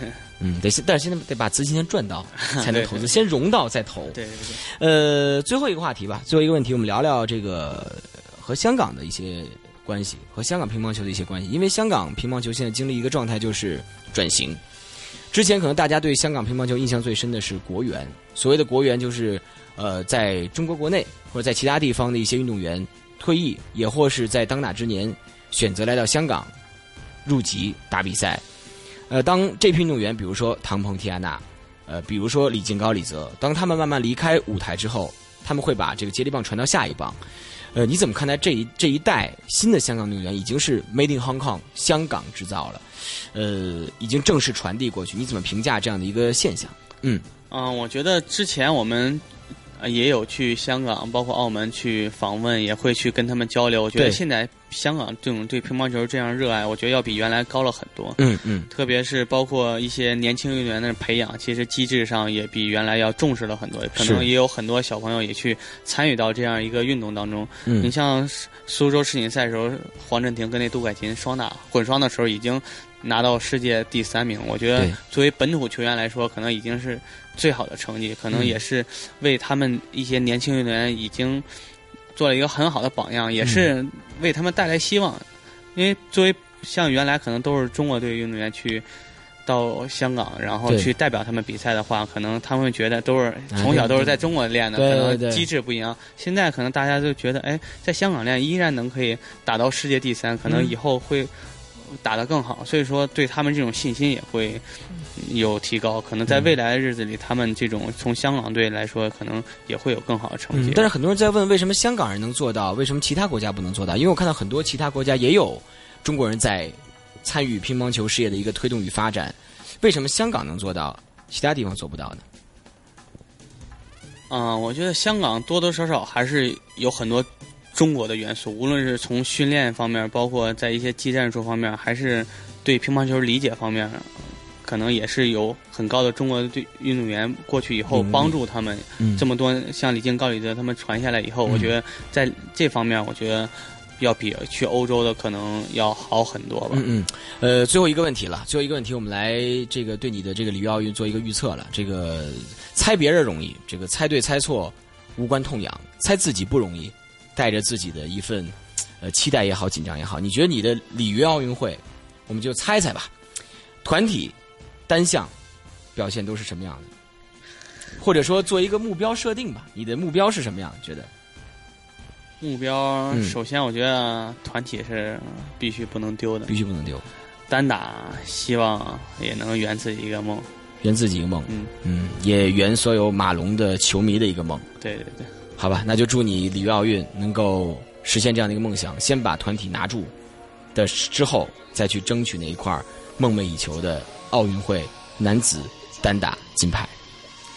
C: 嗯，得先，但是现在得把资金先赚到，才能
D: 对
C: 投资，先融到再投。
D: 对对对，
C: 呃，最后一个话题吧，最后一个问题，我们聊聊这个和香港的一些关系，和香港乒乓球的一些关系。因为香港乒乓球现在经历一个状态，就是转型。之前可能大家对香港乒乓球印象最深的是国援，所谓的国援就是呃，在中国国内或者在其他地方的一些运动员退役，也或是在当打之年选择来到香港入籍打比赛。呃，当这批运动员，比如说唐鹏、蒂安娜，呃，比如说李金高、李泽，当他们慢慢离开舞台之后，他们会把这个接力棒传到下一棒。呃，你怎么看待这一这一代新的香港运动员已经是 Made in Hong Kong 香港制造了？呃，已经正式传递过去，你怎么评价这样的一个现象？嗯
D: 嗯，我觉得之前我们。呃也有去香港，包括澳门去访问，也会去跟他们交流。我觉得现在香港这种对乒乓球这样热爱，我觉得要比原来高了很多。
C: 嗯嗯，
D: 特别是包括一些年轻运动员的培养，其实机制上也比原来要重视了很多。可能也有很多小朋友也去参与到这样一个运动当中。
C: 嗯
D: 你像苏州世锦赛的时候，黄镇廷跟那杜凯琴双打混双的时候，已经拿到世界第三名。我觉得作为本土球员来说，可能已经是最好的成绩，可能
C: 嗯
D: 也是为他们一些年轻运动员已经做了一个很好的榜样，也是为他们带来希望。因为作为像原来可能都是中国队运动员去到香港，然后去代表他们比赛的话，可能他们会觉得都是
C: 哎
D: 从小都是在中国练的，可能机制不一样。现在可能大家都觉得，哎，在香港练依然能可以打到世界第三，可能
C: 嗯
D: 以后会打得更好。所以说，对他们这种信心也会有提高。可能在
C: 嗯
D: 未来的日子里，他们这种从香港队来说，可能也会有更好的成绩。
C: 嗯，但是很多人在问，为什么香港人能做到，为什么其他国家不能做到？因为我看到很多其他国家也有中国人在参与乒乓球事业的一个推动与发展，为什么香港能做到，其他地方做不到呢？
D: 嗯，我觉得香港多多少少还是有很多中国的元素，无论是从训练方面，包括在一些技战术方面，还是对乒乓球理解方面，可能也是有很高的中国队运动员过去以后
C: 嗯
D: 帮助他们
C: 嗯
D: 这么多像李静、高李泽他们传下来以后，
C: 嗯
D: 我觉得在这方面，我觉得要比去欧洲的可能要好很多吧。
C: 嗯嗯，呃，最后一个问题了，最后一个问题，我们来这个对你的这个里约奥运做一个预测了。这个猜别人容易，这个猜对猜错无关痛痒，猜自己不容易，带着自己的一份呃期待也好，紧张也好，你觉得你的里约奥运会，我们就猜猜吧，团体、单项表现都是什么样的？或者说做一个目标设定吧，你的目标是什么样？觉得？
D: 目标、
C: 嗯
D: 首先，我觉得团体是必须不能丢的，
C: 必须不能丢，
D: 单打希望也能圆自己一个梦。
C: 圆自己一个梦，
D: 嗯，
C: 嗯，也圆所有马龙的球迷的一个梦。
D: 对对对，
C: 好吧，那就祝你里约奥运能够实现这样的一个梦想，先把团体拿住的之后，再去争取那一块儿梦寐以求的奥运会男子单打金牌。